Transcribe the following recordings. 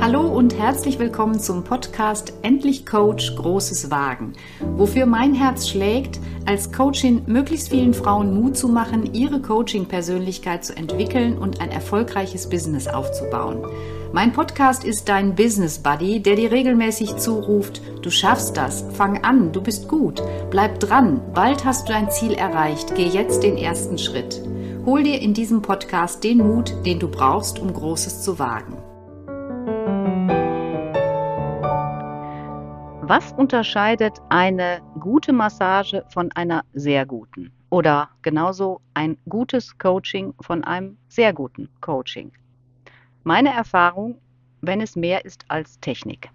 Hallo und herzlich willkommen zum Podcast Endlich Coach Großes Wagen, wofür mein Herz schlägt, als Coachin möglichst vielen Frauen Mut zu machen, ihre Coaching-Persönlichkeit zu entwickeln und ein erfolgreiches Business aufzubauen. Mein Podcast ist dein Business Buddy, der dir regelmäßig zuruft, du schaffst das, fang an, du bist gut, bleib dran, bald hast du dein Ziel erreicht, geh jetzt den ersten Schritt. Hol dir in diesem Podcast den Mut, den du brauchst, um Großes zu wagen. Was unterscheidet eine gute Massage von einer sehr guten? Oder genauso ein gutes Coaching von einem sehr guten Coaching? Meine Erfahrung, wenn es mehr ist als Technik.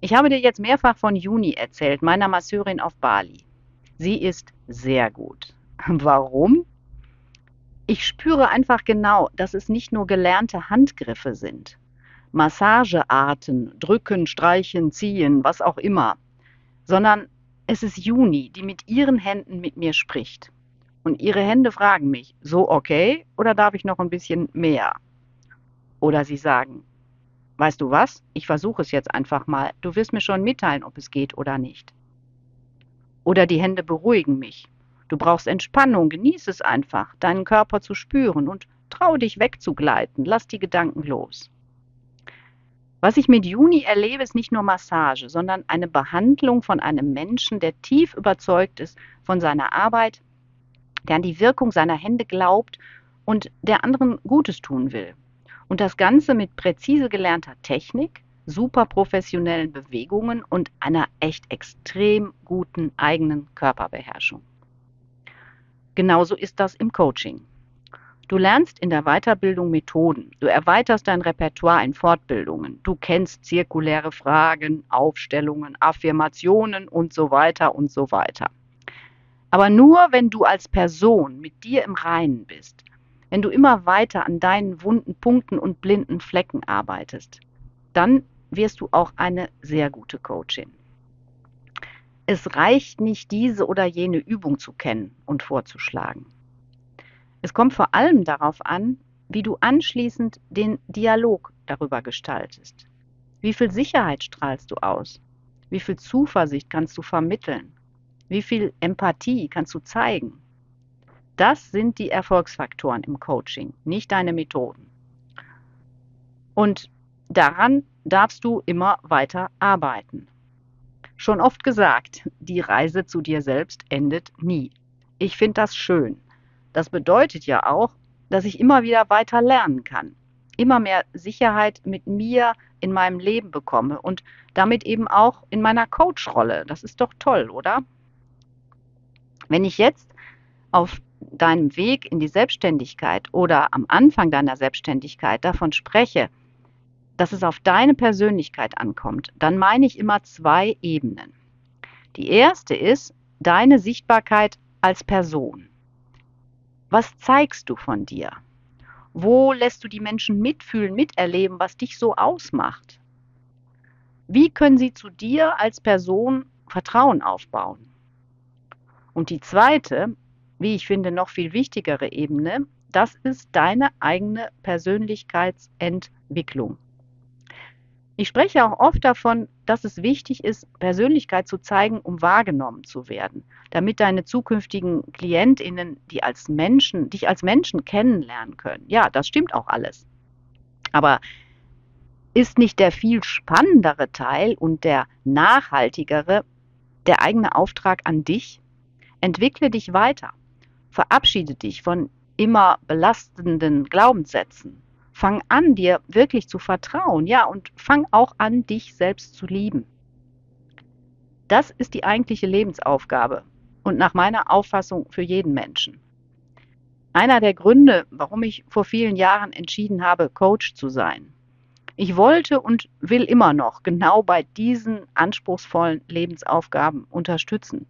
Ich habe dir jetzt mehrfach von Juni erzählt, meiner Masseurin auf Bali. Sie ist sehr gut. Warum? Ich spüre einfach genau, dass es nicht nur gelernte Handgriffe sind. Massagearten, drücken, streichen, ziehen, was auch immer, sondern es ist Juni, die mit ihren Händen mit mir spricht. Und ihre Hände fragen mich, so okay oder darf ich noch ein bisschen mehr? Oder sie sagen, weißt du was, ich versuche es jetzt einfach mal, du wirst mir schon mitteilen, ob es geht oder nicht. Oder die Hände beruhigen mich, Du brauchst Entspannung, genieß es einfach, deinen Körper zu spüren und trau dich wegzugleiten, lass die Gedanken los. Was ich mit Juni erlebe, ist nicht nur Massage, sondern eine Behandlung von einem Menschen, der tief überzeugt ist von seiner Arbeit, der an die Wirkung seiner Hände glaubt und der anderen Gutes tun will. Und das Ganze mit präzise gelernter Technik, super professionellen Bewegungen und einer echt extrem guten eigenen Körperbeherrschung. Genauso ist das im Coaching. Du lernst in der Weiterbildung Methoden. Du erweiterst dein Repertoire in Fortbildungen. Du kennst zirkuläre Fragen, Aufstellungen, Affirmationen und so weiter und so weiter. Aber nur wenn du als Person mit dir im Reinen bist, wenn du immer weiter an deinen wunden Punkten und blinden Flecken arbeitest, dann wirst du auch eine sehr gute Coachin. Es reicht nicht, diese oder jene Übung zu kennen und vorzuschlagen. Es kommt vor allem darauf an, wie du anschließend den Dialog darüber gestaltest. Wie viel Sicherheit strahlst du aus? Wie viel Zuversicht kannst du vermitteln? Wie viel Empathie kannst du zeigen? Das sind die Erfolgsfaktoren im Coaching, nicht deine Methoden. Und daran darfst du immer weiter arbeiten. Schon oft gesagt, die Reise zu dir selbst endet nie. Ich finde das schön. Das bedeutet ja auch, dass ich immer wieder weiter lernen kann, immer mehr Sicherheit mit mir in meinem Leben bekomme und damit eben auch in meiner Coach-Rolle. Das ist doch toll, oder? Wenn ich jetzt auf deinem Weg in die Selbstständigkeit oder am Anfang deiner Selbstständigkeit davon spreche, dass es auf deine Persönlichkeit ankommt, dann meine ich immer zwei Ebenen. Die erste ist deine Sichtbarkeit als Person. Was zeigst du von dir? Wo lässt du die Menschen mitfühlen, miterleben, was dich so ausmacht? Wie können sie zu dir als Person Vertrauen aufbauen? Und die zweite, wie ich finde, noch viel wichtigere Ebene, das ist deine eigene Persönlichkeitsentwicklung. Ich spreche auch oft davon, dass es wichtig ist, Persönlichkeit zu zeigen, um wahrgenommen zu werden, damit deine zukünftigen Klientinnen, die als Menschen, dich als Menschen kennenlernen können. Ja, das stimmt auch alles. Aber ist nicht der viel spannendere Teil und der nachhaltigere der eigene Auftrag an dich? Entwickle dich weiter. Verabschiede dich von immer belastenden Glaubenssätzen. Fang an, dir wirklich zu vertrauen, ja, und fang auch an, dich selbst zu lieben. Das ist die eigentliche Lebensaufgabe und nach meiner Auffassung für jeden Menschen. Einer der Gründe, warum ich vor vielen Jahren entschieden habe, Coach zu sein. Ich wollte und will immer noch genau bei diesen anspruchsvollen Lebensaufgaben unterstützen.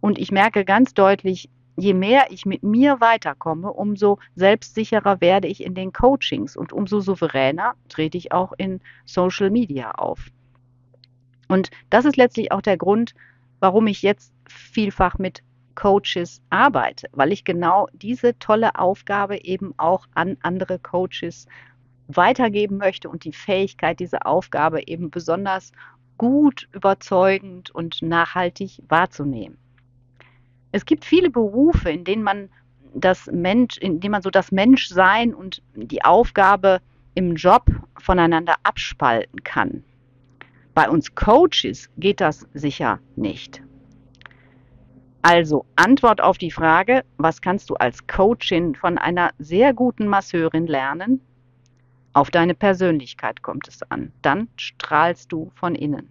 Und ich merke ganz deutlich, je mehr ich mit mir weiterkomme, umso selbstsicherer werde ich in den Coachings und umso souveräner trete ich auch in Social Media auf. Und das ist letztlich auch der Grund, warum ich jetzt vielfach mit Coaches arbeite, weil ich genau diese tolle Aufgabe eben auch an andere Coaches weitergeben möchte und die Fähigkeit, diese Aufgabe eben besonders gut, überzeugend und nachhaltig wahrzunehmen. Es gibt viele Berufe, in denen man das Mensch, in denen man so das Menschsein und die Aufgabe im Job voneinander abspalten kann. Bei uns Coaches geht das sicher nicht. Also Antwort auf die Frage, was kannst du als Coachin von einer sehr guten Masseurin lernen? Auf deine Persönlichkeit kommt es an. Dann strahlst du von innen.